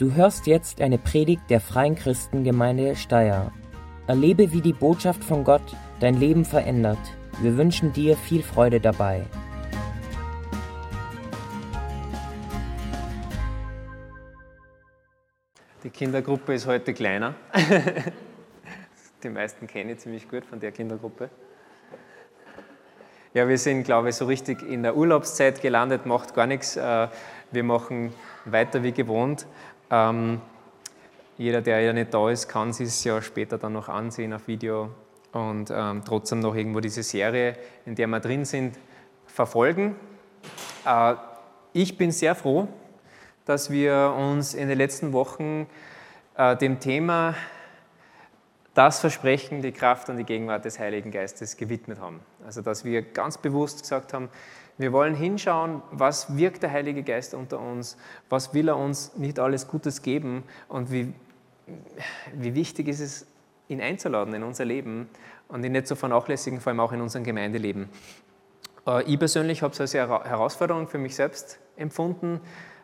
Du hörst jetzt eine Predigt der Freien Christengemeinde Steyr. Erlebe, wie die Botschaft von Gott dein Leben verändert. Wir wünschen dir viel Freude dabei. Die Kindergruppe ist heute kleiner. Die meisten kenne ich ziemlich gut von der Kindergruppe. Ja, wir sind, glaube ich, so richtig in der Urlaubszeit gelandet, macht gar nichts. Äh, wir machen weiter wie gewohnt. Ähm, jeder, der ja nicht da ist, kann sich es ja später dann noch ansehen auf Video und ähm, trotzdem noch irgendwo diese Serie, in der wir drin sind, verfolgen. Äh, ich bin sehr froh, dass wir uns in den letzten Wochen äh, dem Thema das Versprechen, die Kraft und die Gegenwart des Heiligen Geistes gewidmet haben. Also dass wir ganz bewusst gesagt haben, wir wollen hinschauen, was wirkt der Heilige Geist unter uns, was will er uns nicht alles Gutes geben und wie, wie wichtig ist es, ihn einzuladen in unser Leben und ihn nicht zu vernachlässigen, vor allem auch in unserem Gemeindeleben. Äh, ich persönlich habe es als Herausforderung für mich selbst empfunden,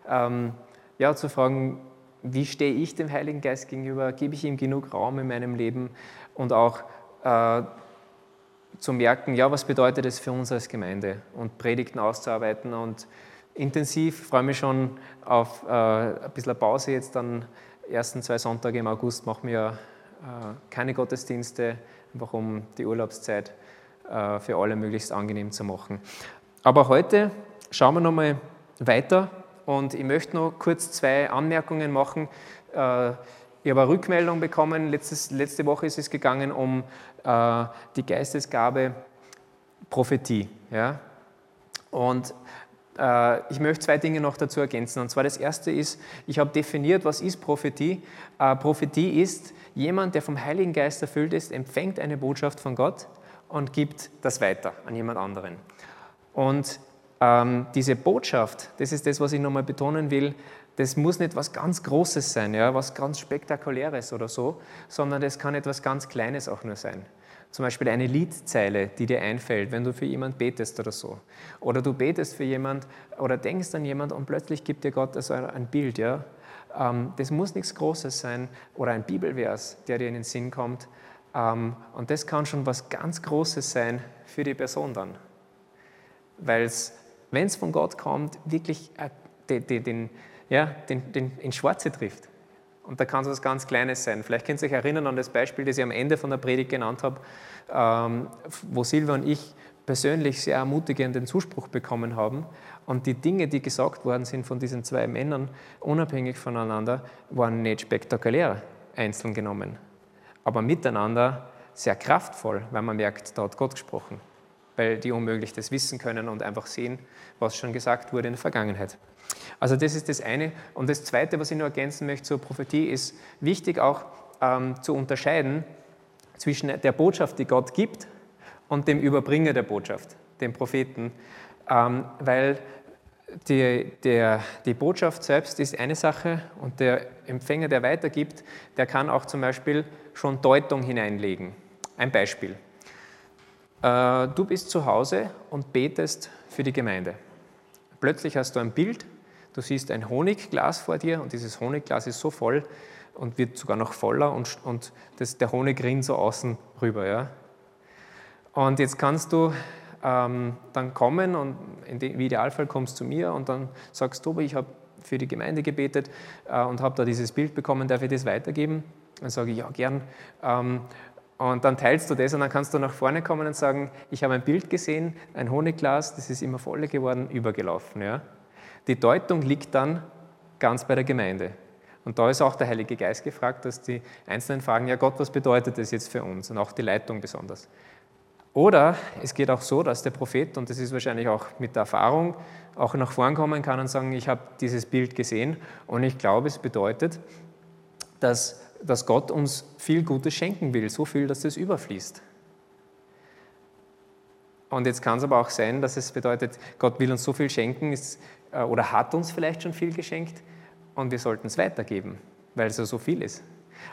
ähm, ja, zu fragen, wie stehe ich dem Heiligen Geist gegenüber, gebe ich ihm genug Raum in meinem Leben und auch äh, zu merken, ja, was bedeutet es für uns als Gemeinde und Predigten auszuarbeiten und intensiv, ich freue mich schon auf äh, ein bisschen Pause jetzt, dann ersten zwei Sonntage im August machen wir äh, keine Gottesdienste, einfach um die Urlaubszeit äh, für alle möglichst angenehm zu machen. Aber heute schauen wir nochmal weiter und ich möchte noch kurz zwei Anmerkungen machen. Äh, ich habe eine Rückmeldung bekommen, letztes, letzte Woche ist es gegangen um äh, die Geistesgabe Prophetie. Ja? Und äh, ich möchte zwei Dinge noch dazu ergänzen. Und zwar das erste ist, ich habe definiert, was ist Prophetie. Äh, Prophetie ist, jemand, der vom Heiligen Geist erfüllt ist, empfängt eine Botschaft von Gott und gibt das weiter an jemand anderen. Und ähm, diese Botschaft, das ist das, was ich nochmal betonen will, das muss nicht was ganz Großes sein, ja, was ganz Spektakuläres oder so, sondern das kann etwas ganz Kleines auch nur sein. Zum Beispiel eine Liedzeile, die dir einfällt, wenn du für jemand betest oder so. Oder du betest für jemand oder denkst an jemand und plötzlich gibt dir Gott also ein Bild. Ja? Ähm, das muss nichts Großes sein oder ein Bibelvers, der dir in den Sinn kommt. Ähm, und das kann schon was ganz Großes sein für die Person dann. Weil es, wenn es von Gott kommt, wirklich äh, den, den ja, den, den ins Schwarze trifft. Und da kann es was ganz Kleines sein. Vielleicht könnt ihr euch erinnern an das Beispiel, das ich am Ende von der Predigt genannt habe, ähm, wo Silva und ich persönlich sehr ermutigenden Zuspruch bekommen haben. Und die Dinge, die gesagt worden sind von diesen zwei Männern, unabhängig voneinander, waren nicht spektakulär einzeln genommen, aber miteinander sehr kraftvoll, weil man merkt, da hat Gott gesprochen, weil die unmöglich das wissen können und einfach sehen, was schon gesagt wurde in der Vergangenheit. Also das ist das eine. Und das Zweite, was ich nur ergänzen möchte zur Prophetie, ist wichtig auch ähm, zu unterscheiden zwischen der Botschaft, die Gott gibt, und dem Überbringer der Botschaft, dem Propheten, ähm, weil die, der, die Botschaft selbst ist eine Sache und der Empfänger, der weitergibt, der kann auch zum Beispiel schon Deutung hineinlegen. Ein Beispiel. Äh, du bist zu Hause und betest für die Gemeinde. Plötzlich hast du ein Bild Du siehst ein Honigglas vor dir und dieses Honigglas ist so voll und wird sogar noch voller und, und das, der Honig rinnt so außen rüber. Ja? Und jetzt kannst du ähm, dann kommen und im Idealfall kommst du zu mir und dann sagst du, ich habe für die Gemeinde gebetet äh, und habe da dieses Bild bekommen, darf ich das weitergeben? Dann sage ich, ja, gern. Ähm, und dann teilst du das und dann kannst du nach vorne kommen und sagen, ich habe ein Bild gesehen, ein Honigglas, das ist immer voller geworden, übergelaufen. Ja? Die Deutung liegt dann ganz bei der Gemeinde. Und da ist auch der Heilige Geist gefragt, dass die Einzelnen fragen, ja Gott, was bedeutet das jetzt für uns? Und auch die Leitung besonders. Oder es geht auch so, dass der Prophet, und das ist wahrscheinlich auch mit der Erfahrung, auch nach vorn kommen kann und sagen, ich habe dieses Bild gesehen und ich glaube, es bedeutet, dass, dass Gott uns viel Gutes schenken will, so viel, dass es überfließt. Und jetzt kann es aber auch sein, dass es bedeutet, Gott will uns so viel schenken, äh, oder hat uns vielleicht schon viel geschenkt und wir sollten es weitergeben, weil es ja so viel ist.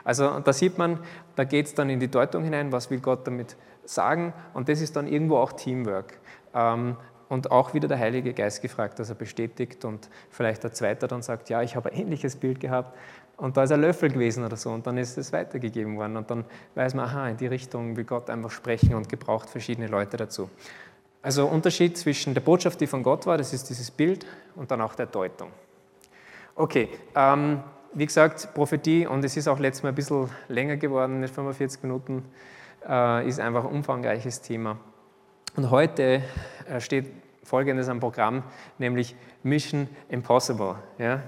Also da sieht man, da geht es dann in die Deutung hinein, was will Gott damit sagen und das ist dann irgendwo auch Teamwork. Ähm, und auch wieder der Heilige Geist gefragt, dass er bestätigt und vielleicht der Zweite dann sagt, ja, ich habe ein ähnliches Bild gehabt und da ist ein Löffel gewesen oder so und dann ist es weitergegeben worden und dann weiß man, aha, in die Richtung will Gott einfach sprechen und gebraucht verschiedene Leute dazu. Also Unterschied zwischen der Botschaft, die von Gott war, das ist dieses Bild, und dann auch der Deutung. Okay, ähm, wie gesagt, Prophetie, und es ist auch letztes Mal ein bisschen länger geworden, nicht 45 Minuten, äh, ist einfach ein umfangreiches Thema. Und heute äh, steht Folgendes am Programm, nämlich Mission Impossible. Ja?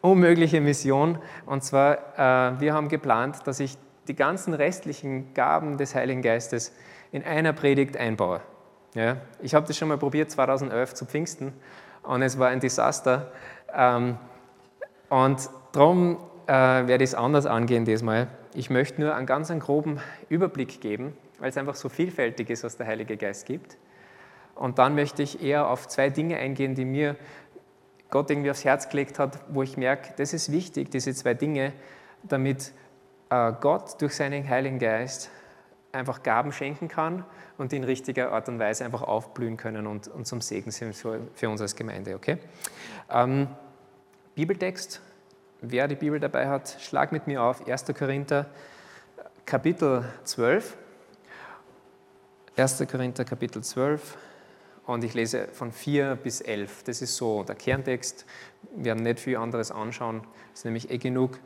Unmögliche Mission. Und zwar, äh, wir haben geplant, dass ich die ganzen restlichen Gaben des Heiligen Geistes in einer Predigt einbaue. Ja? Ich habe das schon mal probiert 2011 zu Pfingsten und es war ein Desaster. Ähm, und darum äh, werde ich es anders angehen diesmal. Ich möchte nur einen ganz einen groben Überblick geben, weil es einfach so vielfältig ist, was der Heilige Geist gibt. Und dann möchte ich eher auf zwei Dinge eingehen, die mir Gott irgendwie aufs Herz gelegt hat, wo ich merke, das ist wichtig, diese zwei Dinge, damit äh, Gott durch seinen Heiligen Geist einfach Gaben schenken kann und die in richtiger Art und Weise einfach aufblühen können und, und zum Segen sind für, für uns als Gemeinde. Okay? Ähm, Bibeltext, wer die Bibel dabei hat, schlag mit mir auf 1. Korinther Kapitel 12. 1. Korinther Kapitel 12 und ich lese von 4 bis 11. Das ist so der Kerntext. Wir werden nicht viel anderes anschauen, ist nämlich eh genug.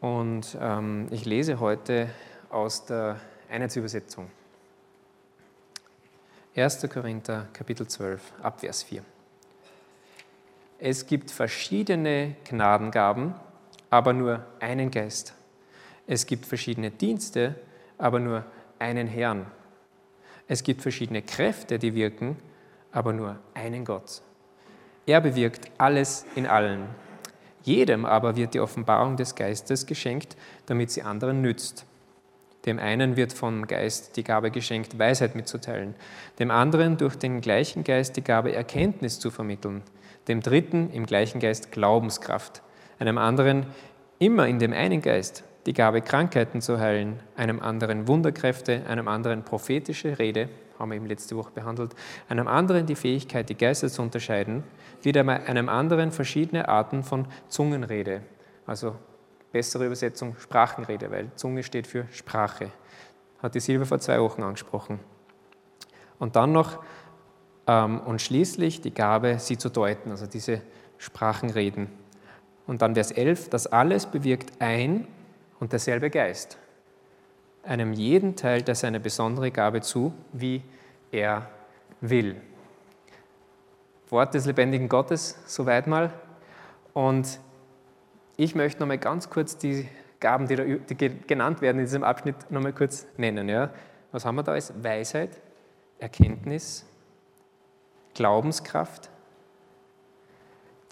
Und ähm, ich lese heute aus der Einheitsübersetzung. 1. Korinther Kapitel 12, Abvers 4. Es gibt verschiedene Gnadengaben, aber nur einen Geist. Es gibt verschiedene Dienste, aber nur einen Herrn. Es gibt verschiedene Kräfte, die wirken, aber nur einen Gott. Er bewirkt alles in allen. Jedem aber wird die Offenbarung des Geistes geschenkt, damit sie anderen nützt. Dem einen wird vom Geist die Gabe geschenkt, Weisheit mitzuteilen, dem anderen durch den gleichen Geist die Gabe, Erkenntnis zu vermitteln, dem dritten im gleichen Geist Glaubenskraft, einem anderen immer in dem einen Geist die Gabe, Krankheiten zu heilen, einem anderen Wunderkräfte, einem anderen prophetische Rede, haben wir eben letzte Woche behandelt, einem anderen die Fähigkeit, die Geister zu unterscheiden, wieder einem anderen verschiedene Arten von Zungenrede, also bessere Übersetzung Sprachenrede, weil Zunge steht für Sprache. Hat die Silber vor zwei Wochen angesprochen. Und dann noch, ähm, und schließlich die Gabe, sie zu deuten, also diese Sprachenreden. Und dann Vers 11, das alles bewirkt ein und derselbe Geist. Einem jeden teilt er seine besondere Gabe zu, wie er will. Wort des lebendigen Gottes, soweit mal. Und ich möchte nochmal ganz kurz die Gaben, die, da, die genannt werden in diesem Abschnitt, nochmal kurz nennen. Ja? Was haben wir da als Weisheit, Erkenntnis, Glaubenskraft,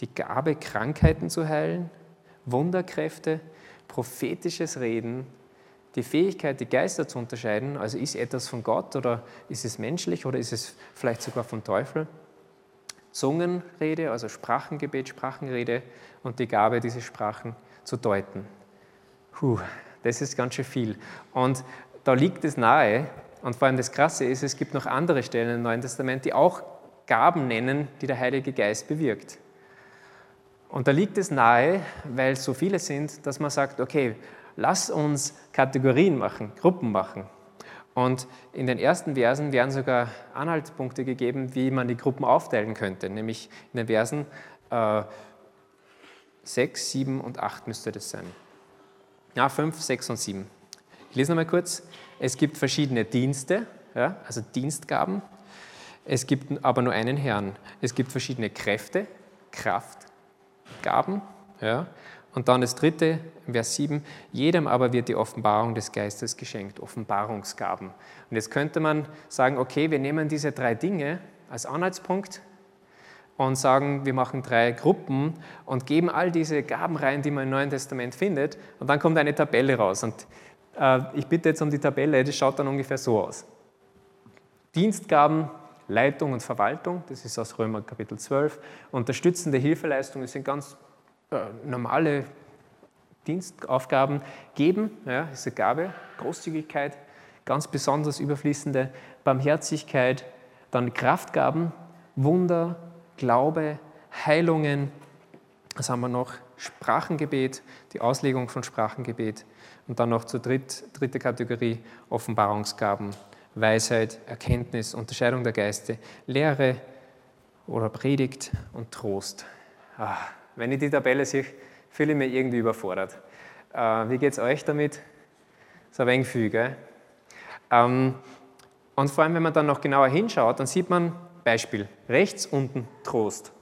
die Gabe, Krankheiten zu heilen, Wunderkräfte, prophetisches Reden, die Fähigkeit, die Geister zu unterscheiden, also ist etwas von Gott oder ist es menschlich oder ist es vielleicht sogar vom Teufel, Zungenrede, also Sprachengebet, Sprachenrede und die Gabe, diese Sprachen zu deuten. Puh, das ist ganz schön viel. Und da liegt es nahe, und vor allem das Krasse ist, es gibt noch andere Stellen im Neuen Testament, die auch Gaben nennen, die der Heilige Geist bewirkt. Und da liegt es nahe, weil so viele sind, dass man sagt, okay, lass uns Kategorien machen, Gruppen machen. Und in den ersten Versen werden sogar Anhaltspunkte gegeben, wie man die Gruppen aufteilen könnte, nämlich in den Versen äh, 6, 7 und 8 müsste das sein. Ja, 5, 6 und 7. Ich lese nochmal kurz. Es gibt verschiedene Dienste, ja, also Dienstgaben. Es gibt aber nur einen Herrn. Es gibt verschiedene Kräfte, Kraftgaben. Ja. Und dann das dritte, Vers 7, jedem aber wird die Offenbarung des Geistes geschenkt, Offenbarungsgaben. Und jetzt könnte man sagen, okay, wir nehmen diese drei Dinge als Anhaltspunkt und sagen, wir machen drei Gruppen und geben all diese Gaben rein, die man im Neuen Testament findet, und dann kommt eine Tabelle raus. Und äh, ich bitte jetzt um die Tabelle, das schaut dann ungefähr so aus. Dienstgaben, Leitung und Verwaltung, das ist aus Römer Kapitel 12. Unterstützende Hilfeleistung, das sind ganz äh, normale Dienstaufgaben geben, ja, ist eine Gabe, Großzügigkeit, ganz besonders überfließende Barmherzigkeit, dann Kraftgaben, Wunder, Glaube, Heilungen. Was haben wir noch? Sprachengebet, die Auslegung von Sprachengebet. Und dann noch zur dritt, dritte Kategorie Offenbarungsgaben, Weisheit, Erkenntnis, Unterscheidung der Geiste, Lehre oder Predigt und Trost. Ah, wenn ich die Tabelle sehe, fühle ich mich irgendwie überfordert. Äh, wie geht es euch damit? Ist ein wenig viel, gell? Ähm, und vor allem, wenn man dann noch genauer hinschaut, dann sieht man, Beispiel, rechts unten Trost.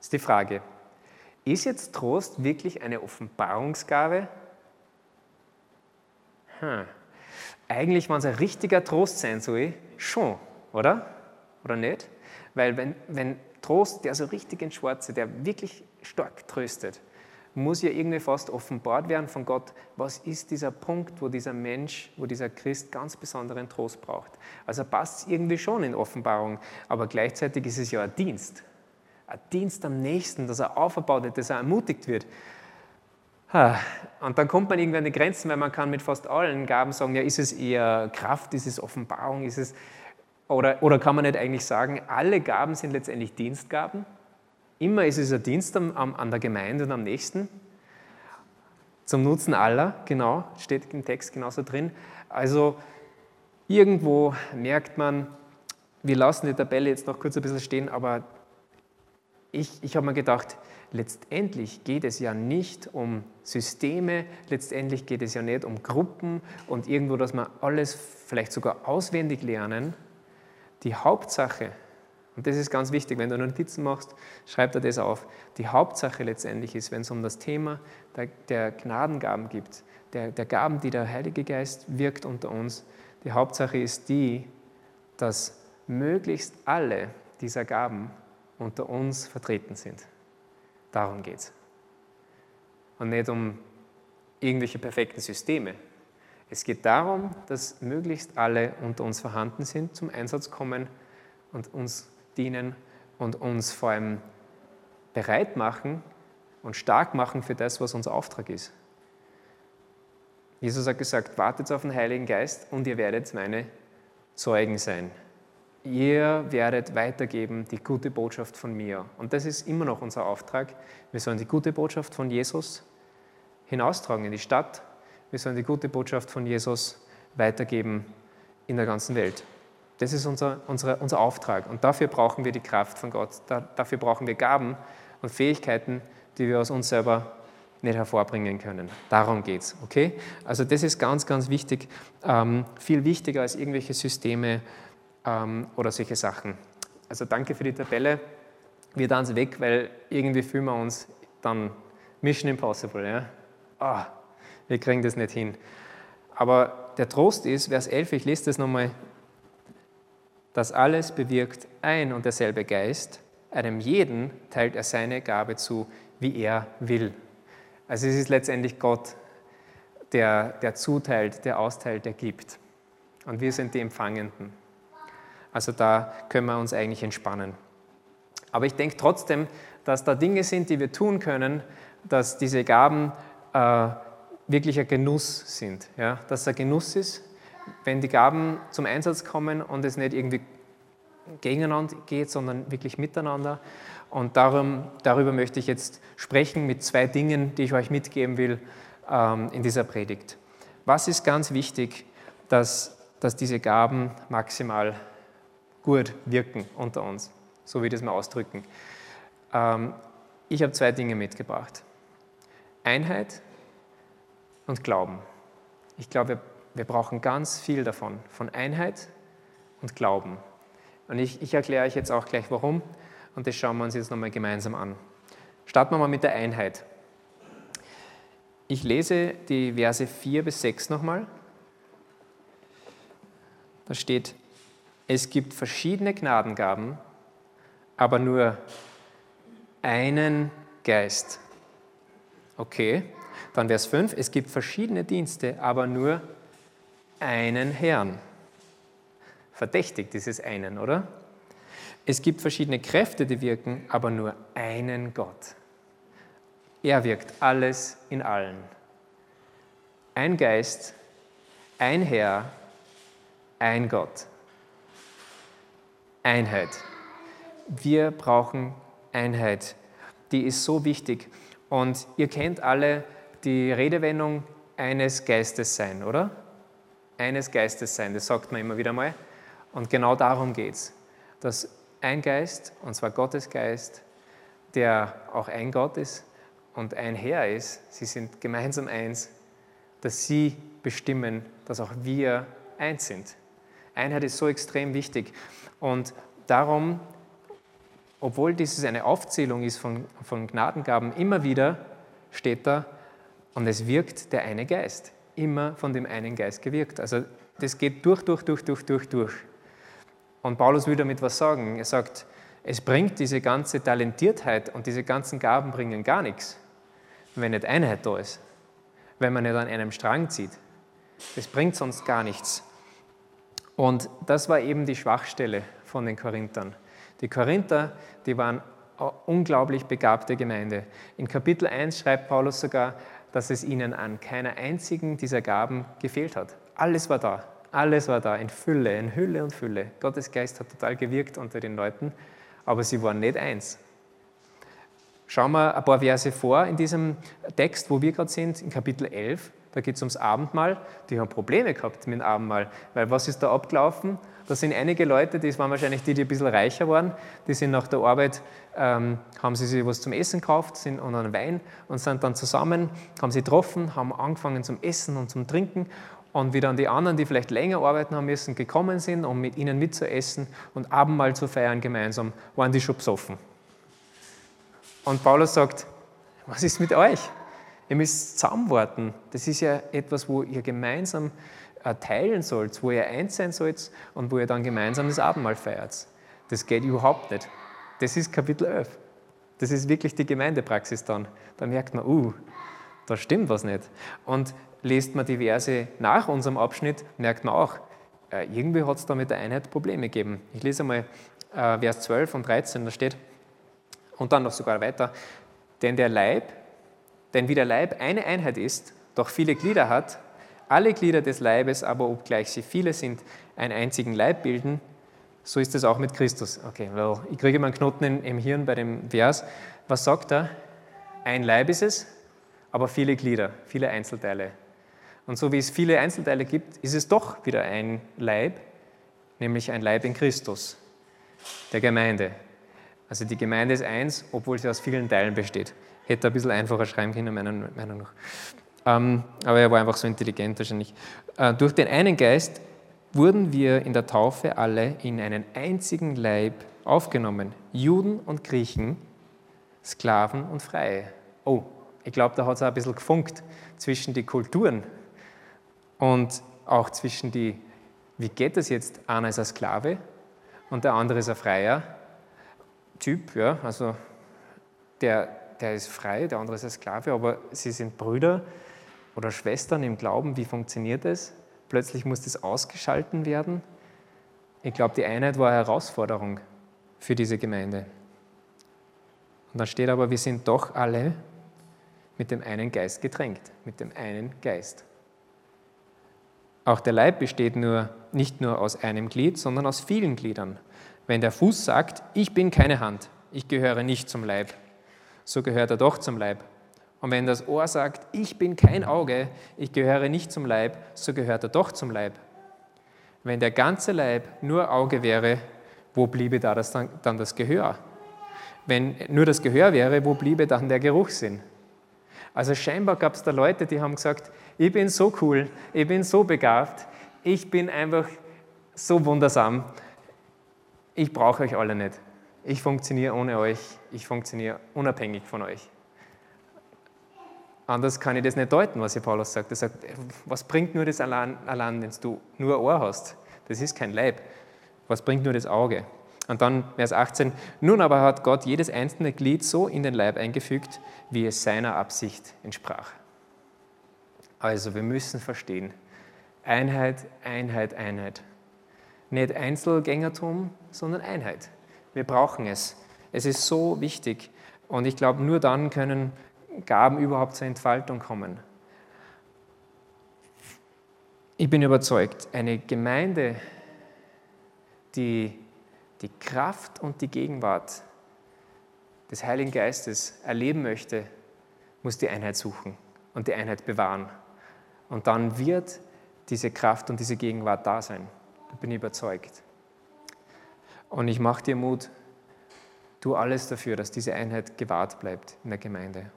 Ist die Frage, ist jetzt Trost wirklich eine Offenbarungsgabe? Hm. Eigentlich, wenn es ein richtiger Trost sein soll, schon, oder? Oder nicht? Weil wenn, wenn Trost, der so richtig ins Schwarze, der wirklich stark tröstet, muss ja irgendwie fast offenbart werden von Gott, was ist dieser Punkt, wo dieser Mensch, wo dieser Christ ganz besonderen Trost braucht. Also passt es irgendwie schon in Offenbarung, aber gleichzeitig ist es ja ein Dienst. Ein Dienst am Nächsten, dass er aufgebaut wird, dass er ermutigt wird. Und dann kommt man irgendwie an die Grenzen, weil man kann mit fast allen Gaben sagen, ja, ist es eher Kraft, ist es Offenbarung, ist es, oder, oder kann man nicht eigentlich sagen, alle Gaben sind letztendlich Dienstgaben? Immer ist es ein Dienst am, an der Gemeinde und am Nächsten. Zum Nutzen aller, genau, steht im Text genauso drin. Also irgendwo merkt man, wir lassen die Tabelle jetzt noch kurz ein bisschen stehen, aber ich, ich habe mir gedacht, letztendlich geht es ja nicht um Systeme, letztendlich geht es ja nicht um Gruppen und irgendwo, dass wir alles vielleicht sogar auswendig lernen. Die Hauptsache und das ist ganz wichtig, wenn du Notizen machst, schreib dir das auf. Die Hauptsache letztendlich ist, wenn es um das Thema der, der Gnadengaben geht, der, der Gaben, die der Heilige Geist wirkt unter uns, die Hauptsache ist die, dass möglichst alle dieser Gaben unter uns vertreten sind. Darum geht es. Und nicht um irgendwelche perfekten Systeme. Es geht darum, dass möglichst alle unter uns vorhanden sind, zum Einsatz kommen und uns dienen und uns vor allem bereit machen und stark machen für das, was unser Auftrag ist. Jesus hat gesagt, wartet auf den Heiligen Geist und ihr werdet meine Zeugen sein. Ihr werdet weitergeben die gute Botschaft von mir. Und das ist immer noch unser Auftrag. Wir sollen die gute Botschaft von Jesus hinaustragen in die Stadt. Wir sollen die gute Botschaft von Jesus weitergeben in der ganzen Welt. Das ist unser, unser, unser Auftrag. Und dafür brauchen wir die Kraft von Gott. Da, dafür brauchen wir Gaben und Fähigkeiten, die wir aus uns selber nicht hervorbringen können. Darum geht es. Okay? Also das ist ganz, ganz wichtig. Ähm, viel wichtiger als irgendwelche Systeme ähm, oder solche Sachen. Also danke für die Tabelle. Wir dann weg, weil irgendwie fühlen wir uns dann Mission Impossible. Ja? Oh, wir kriegen das nicht hin. Aber der Trost ist, Vers 11, ich lese das nochmal das alles bewirkt ein und derselbe Geist. Einem jeden teilt er seine Gabe zu, wie er will. Also es ist letztendlich Gott, der, der zuteilt, der austeilt, der gibt. Und wir sind die Empfangenden. Also da können wir uns eigentlich entspannen. Aber ich denke trotzdem, dass da Dinge sind, die wir tun können, dass diese Gaben äh, wirklich ein Genuss sind. Ja? Dass es ein Genuss ist, wenn die Gaben zum Einsatz kommen und es nicht irgendwie gegeneinander geht, sondern wirklich miteinander. Und darum, darüber möchte ich jetzt sprechen mit zwei Dingen, die ich euch mitgeben will ähm, in dieser Predigt. Was ist ganz wichtig, dass, dass diese Gaben maximal gut wirken unter uns, so wie das mal ausdrücken. Ähm, ich habe zwei Dinge mitgebracht. Einheit und Glauben. Ich glaube, wir brauchen ganz viel davon, von Einheit und Glauben. Und ich, ich erkläre euch jetzt auch gleich warum und das schauen wir uns jetzt nochmal gemeinsam an. Starten wir mal mit der Einheit. Ich lese die Verse 4 bis 6 nochmal. Da steht, es gibt verschiedene Gnadengaben, aber nur einen Geist. Okay, dann Vers 5, es gibt verschiedene Dienste, aber nur einen Herrn. Verdächtig dieses einen, oder? Es gibt verschiedene Kräfte, die wirken, aber nur einen Gott. Er wirkt alles in allen. Ein Geist, ein Herr, ein Gott. Einheit. wir brauchen Einheit. Die ist so wichtig. Und ihr kennt alle die Redewendung eines Geistes sein, oder? Eines Geistes sein, das sagt man immer wieder mal. Und genau darum geht es, dass ein Geist, und zwar Gottes Geist, der auch ein Gott ist und ein Herr ist, sie sind gemeinsam eins, dass sie bestimmen, dass auch wir eins sind. Einheit ist so extrem wichtig. Und darum, obwohl dieses eine Aufzählung ist von, von Gnadengaben, immer wieder steht da, und es wirkt der eine Geist. Immer von dem einen Geist gewirkt. Also das geht durch, durch, durch, durch, durch, durch. Und Paulus will damit was sagen. Er sagt, es bringt diese ganze Talentiertheit und diese ganzen Gaben bringen gar nichts, wenn nicht Einheit da ist, wenn man nicht an einem Strang zieht. Das bringt sonst gar nichts. Und das war eben die Schwachstelle von den Korinthern. Die Korinther, die waren eine unglaublich begabte Gemeinde. In Kapitel 1 schreibt Paulus sogar, dass es ihnen an keiner einzigen dieser Gaben gefehlt hat. Alles war da. Alles war da in Fülle, in Hülle und Fülle. Gottes Geist hat total gewirkt unter den Leuten, aber sie waren nicht eins. Schauen wir ein paar Verse vor in diesem Text, wo wir gerade sind, in Kapitel 11. Da geht es ums Abendmahl. Die haben Probleme gehabt mit dem Abendmahl, weil was ist da abgelaufen? Da sind einige Leute, das waren wahrscheinlich die, die ein bisschen reicher waren, die sind nach der Arbeit, ähm, haben sie sich was zum Essen gekauft sind, und einen Wein und sind dann zusammen, haben sie getroffen, haben angefangen zum Essen und zum Trinken und wie dann die anderen, die vielleicht länger arbeiten haben müssen, gekommen sind, um mit ihnen mitzuessen und Abendmahl zu feiern gemeinsam, waren die schon besoffen. Und Paulus sagt, was ist mit euch? Ihr müsst zusammenwarten. Das ist ja etwas, wo ihr gemeinsam äh, teilen sollt, wo ihr eins sein sollt und wo ihr dann gemeinsam das Abendmahl feiert. Das geht überhaupt nicht. Das ist Kapitel 11. Das ist wirklich die Gemeindepraxis dann. Da merkt man, uh, da stimmt was nicht. Und lest man die Verse nach unserem Abschnitt, merkt man auch, äh, irgendwie hat es da mit der Einheit Probleme gegeben. Ich lese mal äh, Vers 12 und 13, da steht, und dann noch sogar weiter, denn der Leib, denn wie der Leib eine Einheit ist, doch viele Glieder hat, alle Glieder des Leibes, aber obgleich sie viele sind, einen einzigen Leib bilden, so ist es auch mit Christus. Okay, well, ich kriege mal einen Knoten im Hirn bei dem Vers. Was sagt er? Ein Leib ist es, aber viele Glieder, viele Einzelteile. Und so wie es viele Einzelteile gibt, ist es doch wieder ein Leib, nämlich ein Leib in Christus, der Gemeinde. Also die Gemeinde ist eins, obwohl sie aus vielen Teilen besteht. Hätte ein bisschen einfacher schreiben können, meiner Meinung nach. Ähm, aber er war einfach so intelligent wahrscheinlich. Äh, durch den einen Geist wurden wir in der Taufe alle in einen einzigen Leib aufgenommen. Juden und Griechen, Sklaven und Freie. Oh, ich glaube, da hat es auch ein bisschen gefunkt zwischen die Kulturen und auch zwischen die, wie geht das jetzt? Einer ist ein Sklave und der andere ist ein freier Typ, ja, also der, der ist frei, der andere ist ein Sklave, aber sie sind Brüder oder Schwestern im Glauben, wie funktioniert das? Plötzlich muss das ausgeschalten werden. Ich glaube, die Einheit war eine Herausforderung für diese Gemeinde. Und dann steht aber, wir sind doch alle mit dem einen Geist getränkt, mit dem einen Geist. Auch der Leib besteht nur, nicht nur aus einem Glied, sondern aus vielen Gliedern. Wenn der Fuß sagt, ich bin keine Hand, ich gehöre nicht zum Leib, so gehört er doch zum Leib. Und wenn das Ohr sagt, ich bin kein Auge, ich gehöre nicht zum Leib, so gehört er doch zum Leib. Wenn der ganze Leib nur Auge wäre, wo bliebe da das dann, dann das Gehör? Wenn nur das Gehör wäre, wo bliebe dann der Geruchssinn? Also scheinbar gab es da Leute, die haben gesagt, ich bin so cool, ich bin so begabt, ich bin einfach so wundersam, ich brauche euch alle nicht. Ich funktioniere ohne euch, ich funktioniere unabhängig von euch. Anders kann ich das nicht deuten, was hier Paulus sagt. Er sagt, was bringt nur das allein, allein wenn du nur Ohr hast? Das ist kein Leib. Was bringt nur das Auge? Und dann Vers 18, nun aber hat Gott jedes einzelne Glied so in den Leib eingefügt, wie es seiner Absicht entsprach. Also wir müssen verstehen, Einheit, Einheit, Einheit. Nicht Einzelgängertum, sondern Einheit. Wir brauchen es. Es ist so wichtig. Und ich glaube, nur dann können Gaben überhaupt zur Entfaltung kommen. Ich bin überzeugt, eine Gemeinde, die, die Kraft und die Gegenwart des Heiligen Geistes erleben möchte, muss die Einheit suchen und die Einheit bewahren. Und dann wird diese Kraft und diese Gegenwart da sein. Da bin ich überzeugt. Und ich mache dir Mut, tu alles dafür, dass diese Einheit gewahrt bleibt in der Gemeinde.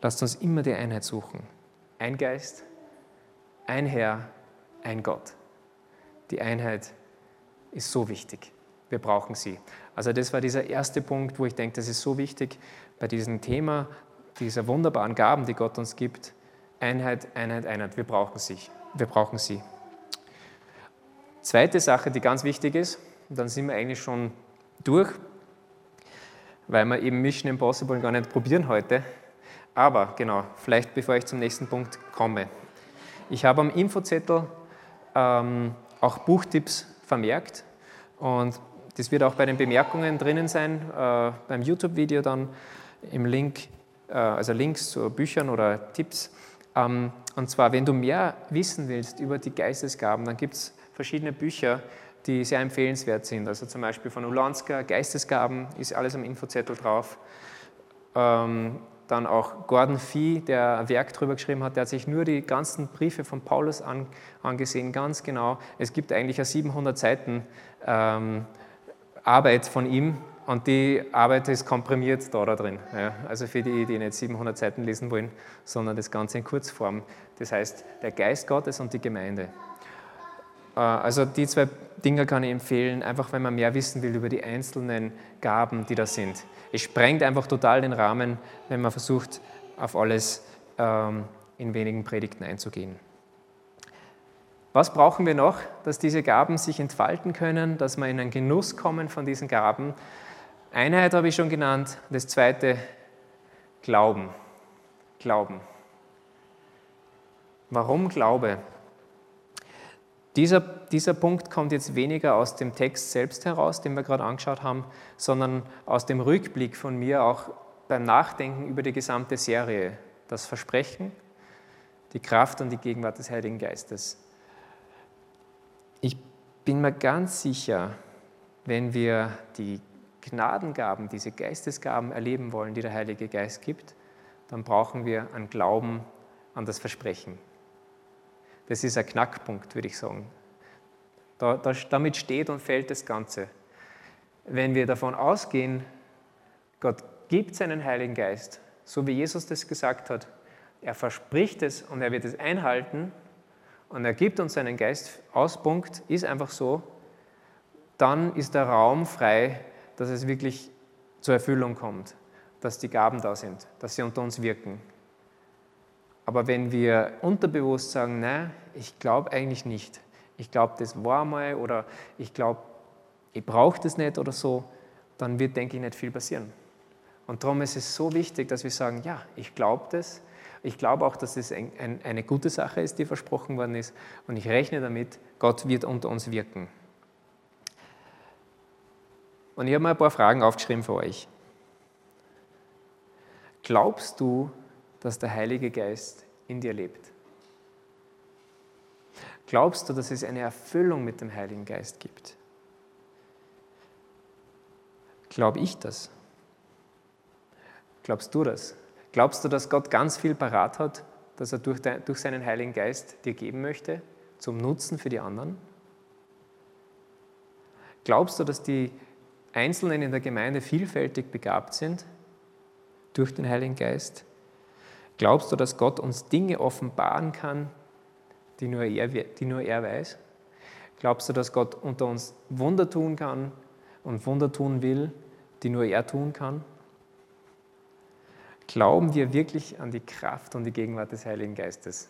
Lasst uns immer die Einheit suchen. Ein Geist, ein Herr, ein Gott. Die Einheit ist so wichtig. Wir brauchen sie. Also das war dieser erste Punkt, wo ich denke, das ist so wichtig bei diesem Thema dieser wunderbaren Gaben, die Gott uns gibt. Einheit, Einheit, Einheit. Wir brauchen sie. Wir brauchen sie. Zweite Sache, die ganz wichtig ist, und dann sind wir eigentlich schon durch, weil wir eben Mission Impossible gar nicht probieren heute. Aber genau, vielleicht bevor ich zum nächsten Punkt komme. Ich habe am Infozettel ähm, auch Buchtipps vermerkt und das wird auch bei den Bemerkungen drinnen sein, äh, beim YouTube-Video dann im Link, äh, also Links zu Büchern oder Tipps. Ähm, und zwar, wenn du mehr wissen willst über die Geistesgaben, dann gibt es verschiedene Bücher, die sehr empfehlenswert sind. Also zum Beispiel von Ulanska, Geistesgaben, ist alles am Infozettel drauf. Ähm, dann auch Gordon Fee, der ein Werk darüber geschrieben hat, der hat sich nur die ganzen Briefe von Paulus an, angesehen, ganz genau. Es gibt eigentlich eine 700 Seiten ähm, Arbeit von ihm und die Arbeit ist komprimiert da, da drin. Ja. Also für die, die nicht 700 Seiten lesen wollen, sondern das Ganze in Kurzform. Das heißt, der Geist Gottes und die Gemeinde. Äh, also die zwei Dinge kann ich empfehlen, einfach wenn man mehr wissen will über die einzelnen Gaben, die da sind. Es sprengt einfach total den Rahmen, wenn man versucht, auf alles ähm, in wenigen Predigten einzugehen. Was brauchen wir noch, dass diese Gaben sich entfalten können, dass wir in einen Genuss kommen von diesen Gaben? Einheit habe ich schon genannt. Das zweite, Glauben. Glauben. Warum Glaube? Dieser, dieser Punkt kommt jetzt weniger aus dem Text selbst heraus, den wir gerade angeschaut haben, sondern aus dem Rückblick von mir auch beim Nachdenken über die gesamte Serie. Das Versprechen, die Kraft und die Gegenwart des Heiligen Geistes. Ich bin mir ganz sicher, wenn wir die Gnadengaben, diese Geistesgaben erleben wollen, die der Heilige Geist gibt, dann brauchen wir einen Glauben an das Versprechen. Das ist ein Knackpunkt, würde ich sagen. Da, da, damit steht und fällt das Ganze. Wenn wir davon ausgehen, Gott gibt seinen Heiligen Geist, so wie Jesus das gesagt hat, er verspricht es und er wird es einhalten und er gibt uns seinen Geist aus, Punkt, ist einfach so, dann ist der Raum frei, dass es wirklich zur Erfüllung kommt, dass die Gaben da sind, dass sie unter uns wirken. Aber wenn wir unterbewusst sagen, nein, ich glaube eigentlich nicht, ich glaube, das war mal oder ich glaube, ich brauche das nicht oder so, dann wird, denke ich, nicht viel passieren. Und darum ist es so wichtig, dass wir sagen, ja, ich glaube das, ich glaube auch, dass es ein, ein, eine gute Sache ist, die versprochen worden ist und ich rechne damit, Gott wird unter uns wirken. Und ich habe mal ein paar Fragen aufgeschrieben für euch. Glaubst du, dass der Heilige Geist in dir lebt? Glaubst du, dass es eine Erfüllung mit dem Heiligen Geist gibt? Glaube ich das? Glaubst du das? Glaubst du, dass Gott ganz viel parat hat, dass er durch, durch seinen Heiligen Geist dir geben möchte, zum Nutzen für die anderen? Glaubst du, dass die Einzelnen in der Gemeinde vielfältig begabt sind durch den Heiligen Geist? Glaubst du, dass Gott uns Dinge offenbaren kann, die nur er, die nur er weiß? Glaubst du, dass Gott unter uns Wunder tun kann und Wunder tun will, die nur er tun kann? Glauben wir wirklich an die Kraft und die Gegenwart des Heiligen Geistes?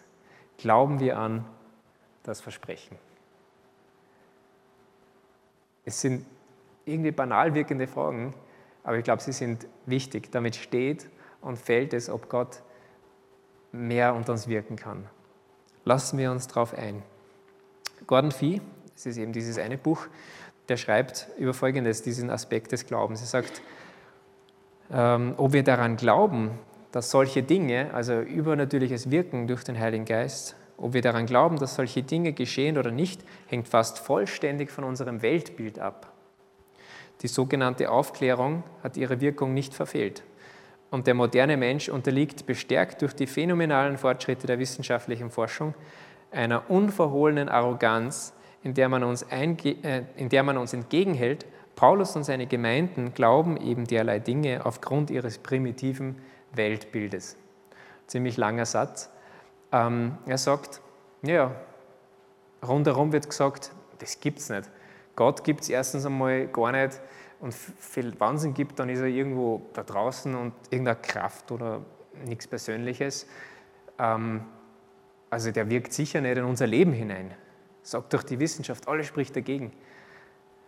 Glauben wir an das Versprechen? Es sind irgendwie banal wirkende Fragen, aber ich glaube, sie sind wichtig. Damit steht und fällt es, ob Gott mehr unter uns wirken kann. Lassen wir uns darauf ein. Gordon Fee, das ist eben dieses eine Buch, der schreibt über Folgendes, diesen Aspekt des Glaubens. Er sagt, ähm, ob wir daran glauben, dass solche Dinge, also übernatürliches Wirken durch den Heiligen Geist, ob wir daran glauben, dass solche Dinge geschehen oder nicht, hängt fast vollständig von unserem Weltbild ab. Die sogenannte Aufklärung hat ihre Wirkung nicht verfehlt. Und der moderne Mensch unterliegt, bestärkt durch die phänomenalen Fortschritte der wissenschaftlichen Forschung, einer unverhohlenen Arroganz, in der man uns, äh, in der man uns entgegenhält. Paulus und seine Gemeinden glauben eben derlei Dinge aufgrund ihres primitiven Weltbildes. Ziemlich langer Satz. Ähm, er sagt, ja, rundherum wird gesagt, das gibt es nicht. Gott gibt es erstens einmal gar nicht und viel Wahnsinn gibt, dann ist er irgendwo da draußen und irgendeine Kraft oder nichts Persönliches. Ähm, also der wirkt sicher nicht in unser Leben hinein. Sagt doch die Wissenschaft, alles spricht dagegen.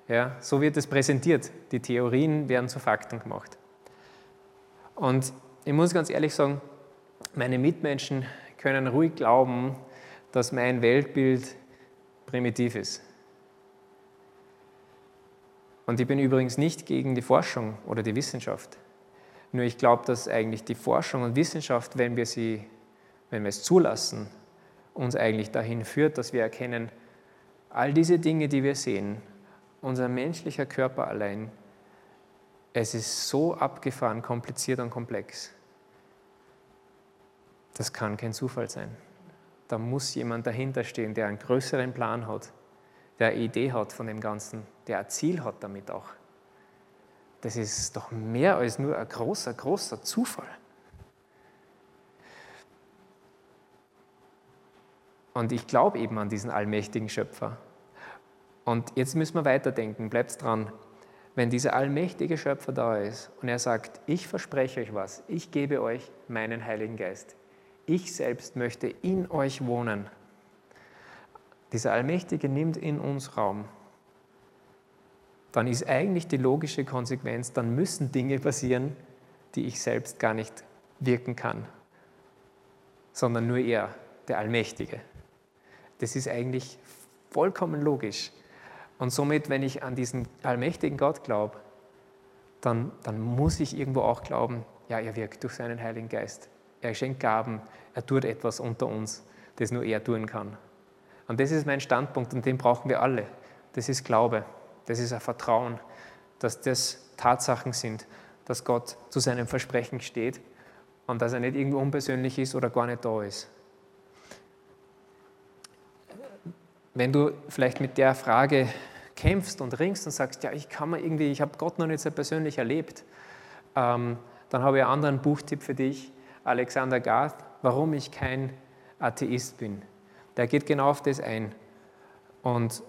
Ja, so wird es präsentiert. Die Theorien werden zu Fakten gemacht. Und ich muss ganz ehrlich sagen, meine Mitmenschen können ruhig glauben, dass mein Weltbild primitiv ist. Und ich bin übrigens nicht gegen die Forschung oder die Wissenschaft. Nur ich glaube, dass eigentlich die Forschung und Wissenschaft, wenn wir sie, wenn wir es zulassen, uns eigentlich dahin führt, dass wir erkennen, all diese Dinge, die wir sehen, unser menschlicher Körper allein, es ist so abgefahren, kompliziert und komplex. Das kann kein Zufall sein. Da muss jemand dahinter stehen, der einen größeren Plan hat, der eine Idee hat von dem Ganzen, der ein Ziel hat damit auch. Das ist doch mehr als nur ein großer, großer Zufall. Und ich glaube eben an diesen allmächtigen Schöpfer. Und jetzt müssen wir weiterdenken, bleibt dran. Wenn dieser allmächtige Schöpfer da ist und er sagt, ich verspreche euch was, ich gebe euch meinen Heiligen Geist, ich selbst möchte in euch wohnen. Dieser Allmächtige nimmt in uns Raum. Dann ist eigentlich die logische Konsequenz, dann müssen Dinge passieren, die ich selbst gar nicht wirken kann, sondern nur er, der Allmächtige. Das ist eigentlich vollkommen logisch. Und somit, wenn ich an diesen allmächtigen Gott glaube, dann, dann muss ich irgendwo auch glauben, ja, er wirkt durch seinen Heiligen Geist. Er schenkt Gaben, er tut etwas unter uns, das nur er tun kann. Und das ist mein Standpunkt und den brauchen wir alle. Das ist Glaube, das ist ein Vertrauen, dass das Tatsachen sind, dass Gott zu seinem Versprechen steht und dass er nicht irgendwo unpersönlich ist oder gar nicht da ist. Wenn du vielleicht mit der Frage kämpfst und ringst und sagst, ja, ich kann mir irgendwie, ich habe Gott noch nicht so persönlich erlebt, ähm, dann habe ich einen anderen Buchtipp für dich. Alexander Garth, warum ich kein Atheist bin. Der geht genau auf das ein und,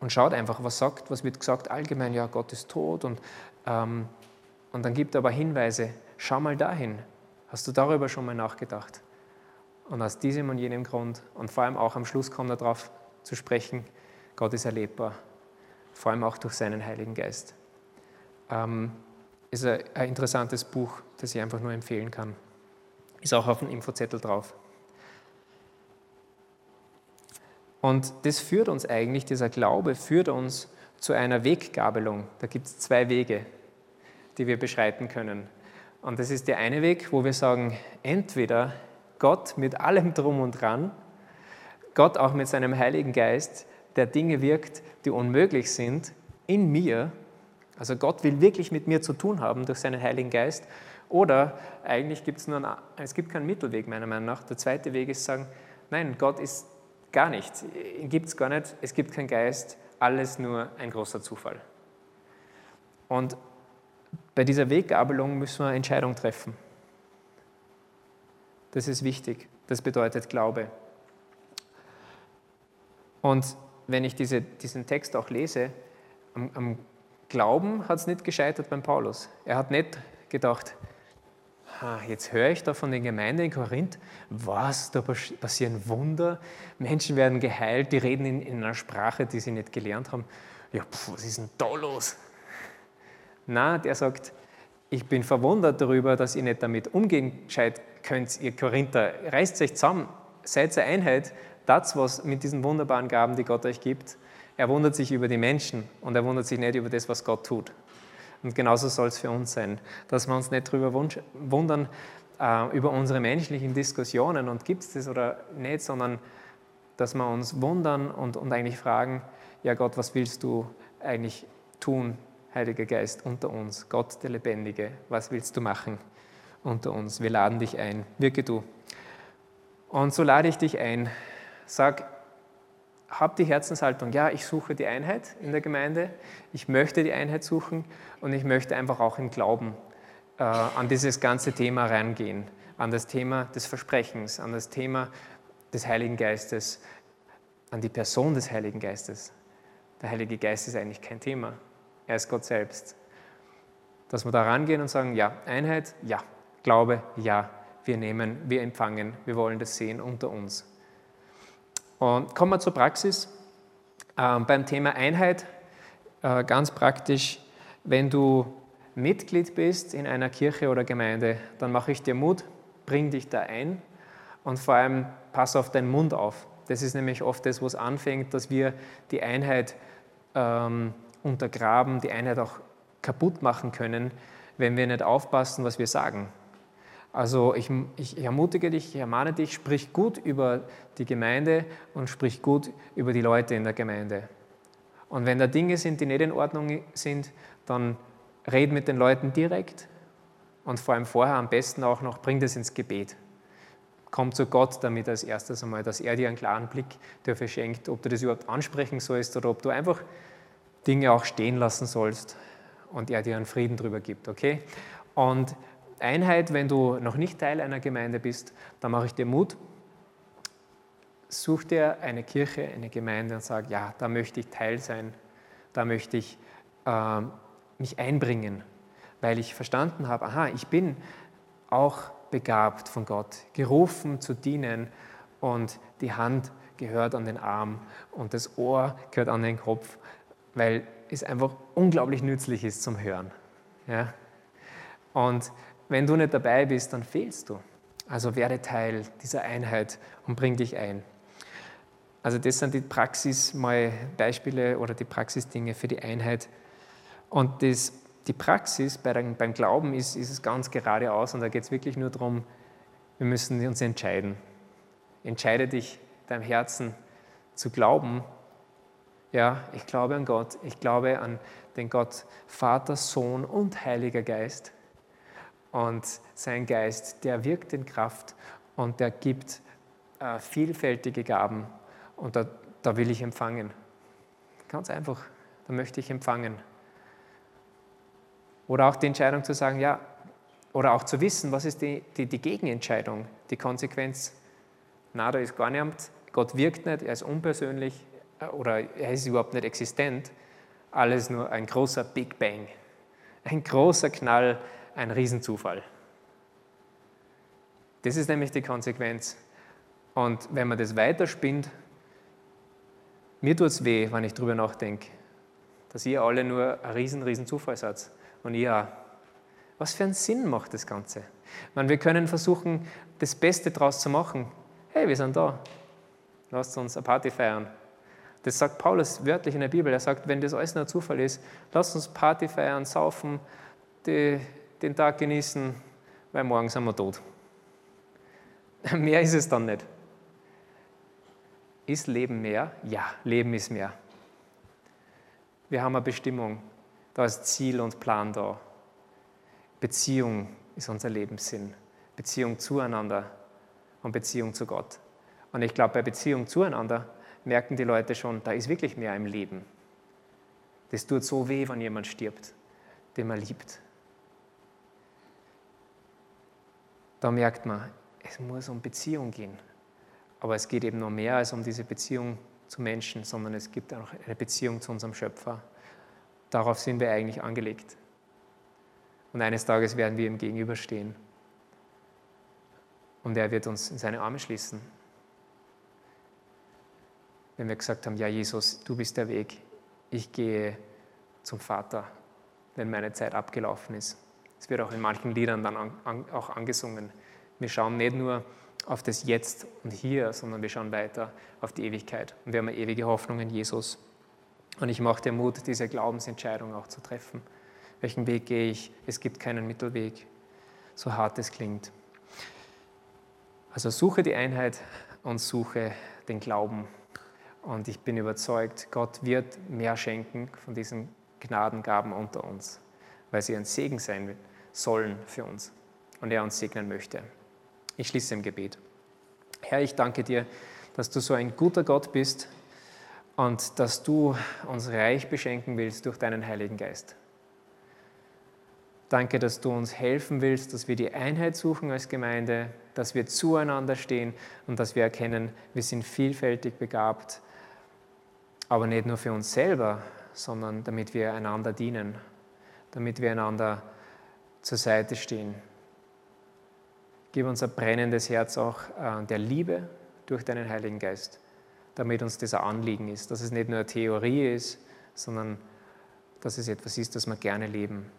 und schaut einfach, was sagt, was wird gesagt, allgemein, ja, Gott ist tot und, ähm, und dann gibt er aber Hinweise, schau mal dahin, hast du darüber schon mal nachgedacht? Und aus diesem und jenem Grund und vor allem auch am Schluss kommt er darauf zu sprechen, Gott ist erlebbar, vor allem auch durch seinen Heiligen Geist. Ähm, ist ein, ein interessantes Buch, das ich einfach nur empfehlen kann. Ist auch auf dem Infozettel drauf. Und das führt uns eigentlich, dieser Glaube führt uns zu einer Weggabelung. Da gibt es zwei Wege, die wir beschreiten können. Und das ist der eine Weg, wo wir sagen, entweder Gott mit allem drum und dran, Gott auch mit seinem Heiligen Geist, der Dinge wirkt, die unmöglich sind, in mir. Also Gott will wirklich mit mir zu tun haben durch seinen Heiligen Geist. Oder eigentlich gibt es nur einen, es gibt keinen Mittelweg meiner Meinung nach. Der zweite Weg ist sagen, nein, Gott ist gar nichts. Gibt es gar nicht. Es gibt keinen Geist. Alles nur ein großer Zufall. Und bei dieser Weggabelung müssen wir eine Entscheidung treffen. Das ist wichtig. Das bedeutet Glaube. Und wenn ich diese, diesen Text auch lese, am, am Glauben hat es nicht gescheitert beim Paulus. Er hat nicht gedacht, jetzt höre ich da von den Gemeinden in Korinth, was, da passieren Wunder, Menschen werden geheilt, die reden in, in einer Sprache, die sie nicht gelernt haben. Ja, pf, was ist denn da los? Na, der sagt, ich bin verwundert darüber, dass ihr nicht damit umgehen könnt, ihr Korinther. Reißt euch zusammen, seid eine Einheit, das, was mit diesen wunderbaren Gaben, die Gott euch gibt. Er wundert sich über die Menschen und er wundert sich nicht über das, was Gott tut. Und genauso soll es für uns sein, dass wir uns nicht darüber wundern, äh, über unsere menschlichen Diskussionen und gibt es das oder nicht, sondern dass wir uns wundern und, und eigentlich fragen, ja Gott, was willst du eigentlich tun? Heiliger Geist, unter uns. Gott, der Lebendige, was willst du machen unter uns? Wir laden dich ein. Wirke du. Und so lade ich dich ein. Sag, hab die Herzenshaltung, ja, ich suche die Einheit in der Gemeinde, ich möchte die Einheit suchen und ich möchte einfach auch im Glauben äh, an dieses ganze Thema reingehen, an das Thema des Versprechens, an das Thema des Heiligen Geistes, an die Person des Heiligen Geistes. Der Heilige Geist ist eigentlich kein Thema, er ist Gott selbst. Dass wir da rangehen und sagen, ja, Einheit, ja, Glaube, ja, wir nehmen, wir empfangen, wir wollen das sehen unter uns. Und kommen wir zur Praxis. Ähm, beim Thema Einheit, äh, ganz praktisch, wenn du Mitglied bist in einer Kirche oder Gemeinde, dann mache ich dir Mut, bring dich da ein und vor allem pass auf deinen Mund auf. Das ist nämlich oft das, was anfängt, dass wir die Einheit ähm, untergraben, die Einheit auch kaputt machen können, wenn wir nicht aufpassen, was wir sagen. Also ich, ich, ermutige dich, ich ermahne dich, sprich gut über die Gemeinde und sprich gut über die Leute in der Gemeinde. Und wenn da Dinge sind, die nicht in Ordnung sind, dann red mit den Leuten direkt und vor allem vorher am besten auch noch, bring das ins Gebet. Komm zu Gott damit als erstes einmal, dass er dir einen klaren Blick dafür schenkt, ob du das überhaupt ansprechen sollst oder ob du einfach Dinge auch stehen lassen sollst und er dir einen Frieden drüber gibt, okay? Und Einheit, wenn du noch nicht Teil einer Gemeinde bist, dann mache ich dir Mut. Such dir eine Kirche, eine Gemeinde und sag, ja, da möchte ich Teil sein, da möchte ich äh, mich einbringen, weil ich verstanden habe, aha, ich bin auch begabt von Gott, gerufen zu dienen und die Hand gehört an den Arm und das Ohr gehört an den Kopf, weil es einfach unglaublich nützlich ist zum Hören. Ja? Und wenn du nicht dabei bist, dann fehlst du. Also werde Teil dieser Einheit und bring dich ein. Also das sind die Praxis mal Beispiele oder die Praxisdinge für die Einheit. Und das, die Praxis bei den, beim Glauben ist, ist es ganz geradeaus und da geht es wirklich nur darum, wir müssen uns entscheiden. Entscheide dich, deinem Herzen zu glauben. Ja, ich glaube an Gott, ich glaube an den Gott Vater, Sohn und Heiliger Geist. Und sein Geist, der wirkt in Kraft und der gibt äh, vielfältige Gaben. Und da, da will ich empfangen. Ganz einfach, da möchte ich empfangen. Oder auch die Entscheidung zu sagen, ja, oder auch zu wissen, was ist die, die, die Gegenentscheidung, die Konsequenz. Na, da ist gar niemand, Gott wirkt nicht, er ist unpersönlich äh, oder er ist überhaupt nicht existent. Alles nur ein großer Big Bang, ein großer Knall, ein Riesenzufall. Das ist nämlich die Konsequenz. Und wenn man das weiterspinnt, mir tut es weh, wenn ich darüber nachdenke, dass ihr alle nur ein riesen, riesen Zufall seid. Und ja, was für einen Sinn macht das Ganze? meine, wir können versuchen, das Beste daraus zu machen. Hey, wir sind da. Lasst uns eine Party feiern. Das sagt Paulus wörtlich in der Bibel. Er sagt, wenn das alles nur ein Zufall ist, lasst uns Party feiern, saufen, die den Tag genießen, weil morgen sind wir tot. Mehr ist es dann nicht. Ist Leben mehr? Ja, Leben ist mehr. Wir haben eine Bestimmung, da ist Ziel und Plan da. Beziehung ist unser Lebenssinn. Beziehung zueinander und Beziehung zu Gott. Und ich glaube, bei Beziehung zueinander merken die Leute schon, da ist wirklich mehr im Leben. Das tut so weh, wenn jemand stirbt, den man liebt. Da merkt man, es muss um Beziehung gehen. Aber es geht eben noch mehr als um diese Beziehung zu Menschen, sondern es gibt auch eine Beziehung zu unserem Schöpfer. Darauf sind wir eigentlich angelegt. Und eines Tages werden wir ihm gegenüberstehen. Und er wird uns in seine Arme schließen. Wenn wir gesagt haben, ja Jesus, du bist der Weg, ich gehe zum Vater, wenn meine Zeit abgelaufen ist. Es wird auch in manchen Liedern dann an, an, auch angesungen. Wir schauen nicht nur auf das Jetzt und Hier, sondern wir schauen weiter auf die Ewigkeit. Und wir haben eine ewige Hoffnung in Jesus. Und ich mache dir Mut, diese Glaubensentscheidung auch zu treffen. Welchen Weg gehe ich? Es gibt keinen Mittelweg, so hart es klingt. Also suche die Einheit und suche den Glauben. Und ich bin überzeugt, Gott wird mehr schenken von diesem Gnadengaben unter uns, weil sie ein Segen sein sollen für uns und er uns segnen möchte. Ich schließe im Gebet. Herr, ich danke dir, dass du so ein guter Gott bist und dass du uns reich beschenken willst durch deinen Heiligen Geist. Danke, dass du uns helfen willst, dass wir die Einheit suchen als Gemeinde, dass wir zueinander stehen und dass wir erkennen, wir sind vielfältig begabt, aber nicht nur für uns selber, sondern damit wir einander dienen, damit wir einander zur Seite stehen. Gib uns ein brennendes Herz auch äh, der Liebe durch deinen Heiligen Geist, damit uns das ein Anliegen ist, dass es nicht nur eine Theorie ist, sondern dass es etwas ist, das wir gerne leben.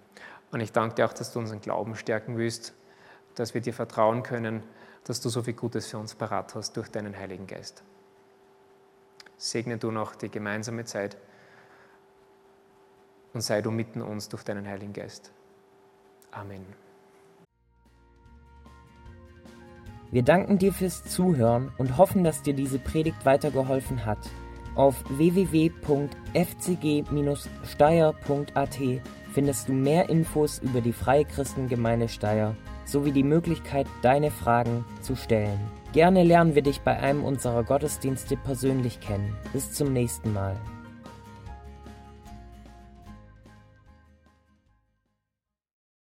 Und ich danke dir auch, dass du unseren Glauben stärken willst, dass wir dir vertrauen können, dass du so viel Gutes für uns parat hast durch deinen Heiligen Geist. Segne du noch die gemeinsame Zeit und sei du mitten uns durch deinen Heiligen Geist. Amen. Wir danken dir fürs Zuhören und hoffen, dass dir diese Predigt weitergeholfen hat. Auf www.fcg-steyr.at findest du mehr Infos über die Freie Christengemeinde Steyr sowie die Möglichkeit, deine Fragen zu stellen. Gerne lernen wir dich bei einem unserer Gottesdienste persönlich kennen. Bis zum nächsten Mal.